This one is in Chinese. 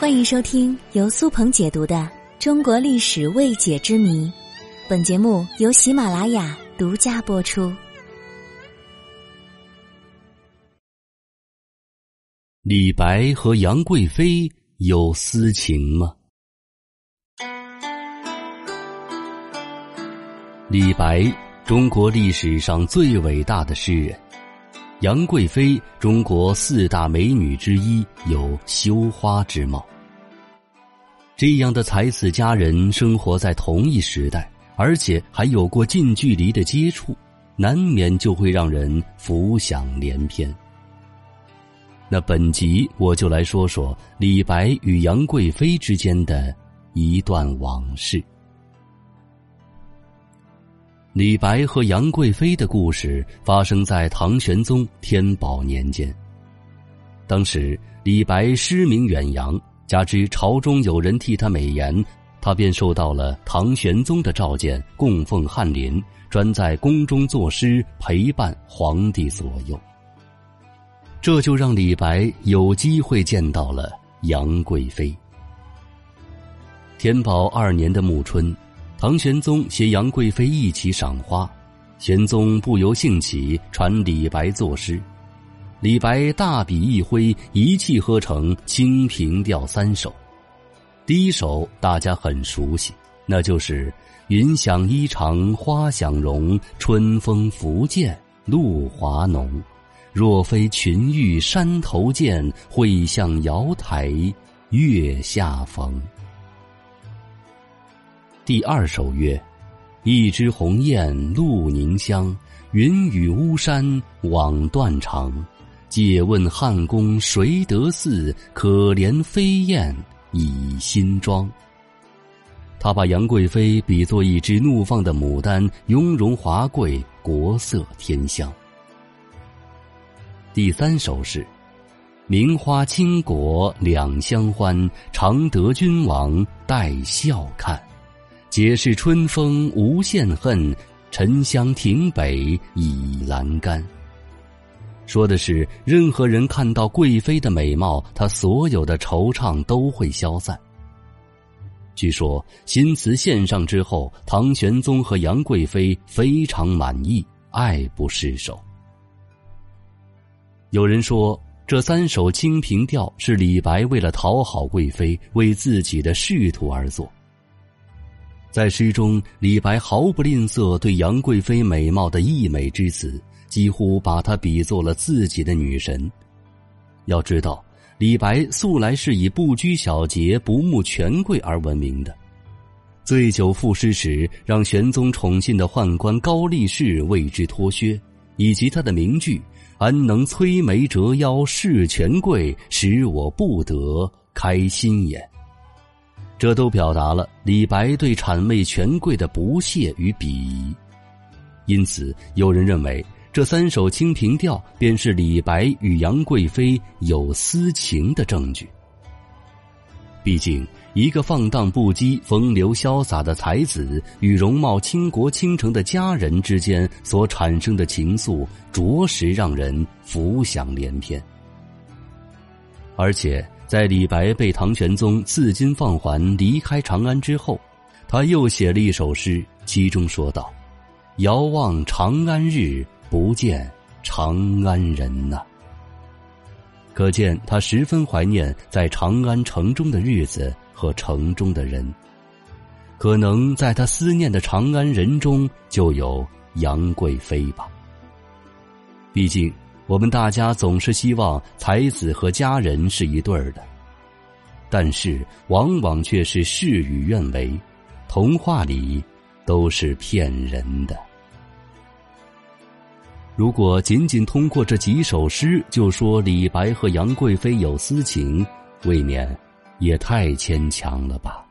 欢迎收听由苏鹏解读的《中国历史未解之谜》，本节目由喜马拉雅独家播出。李白和杨贵妃有私情吗？李白，中国历史上最伟大的诗人。杨贵妃，中国四大美女之一，有羞花之貌。这样的才子佳人生活在同一时代，而且还有过近距离的接触，难免就会让人浮想联翩。那本集我就来说说李白与杨贵妃之间的一段往事。李白和杨贵妃的故事发生在唐玄宗天宝年间。当时李白诗名远扬，加之朝中有人替他美言，他便受到了唐玄宗的召见，供奉翰林，专在宫中作诗，陪伴皇帝左右。这就让李白有机会见到了杨贵妃。天宝二年的暮春。唐玄宗携杨贵妃一起赏花，玄宗不由兴起，传李白作诗。李白大笔一挥，一气呵成《清平调》三首。第一首大家很熟悉，那就是“云想衣裳花想容，春风拂槛露华浓。若非群玉山头见，会向瑶台月下逢。”第二首曰：“一枝红艳露凝香，云雨巫山枉断肠。借问汉宫谁得似？可怜飞燕倚新妆。”他把杨贵妃比作一只怒放的牡丹，雍容华贵，国色天香。第三首是：“名花倾国两相欢，常得君王带笑看。”解释春风无限恨，沉香亭北倚阑干。说的是任何人看到贵妃的美貌，他所有的惆怅都会消散。据说新词献上之后，唐玄宗和杨贵妃非常满意，爱不释手。有人说，这三首《清平调》是李白为了讨好贵妃，为自己的仕途而作。在诗中，李白毫不吝啬对杨贵妃美貌的溢美之词，几乎把她比作了自己的女神。要知道，李白素来是以不拘小节、不慕权贵而闻名的。醉酒赋诗时，让玄宗宠信的宦官高力士为之脱靴，以及他的名句“安能摧眉折腰事权贵，使我不得开心眼”。这都表达了李白对谄媚权贵的不屑与鄙夷，因此有人认为这三首《清平调》便是李白与杨贵妃有私情的证据。毕竟，一个放荡不羁、风流潇洒的才子与容貌倾国倾城的佳人之间所产生的情愫，着实让人浮想联翩，而且。在李白被唐玄宗赐金放还离开长安之后，他又写了一首诗，其中说道：“遥望长安日，不见长安人呐。”可见他十分怀念在长安城中的日子和城中的人。可能在他思念的长安人中，就有杨贵妃吧。毕竟。我们大家总是希望才子和佳人是一对儿的，但是往往却是事与愿违，童话里都是骗人的。如果仅仅通过这几首诗就说李白和杨贵妃有私情，未免也太牵强了吧。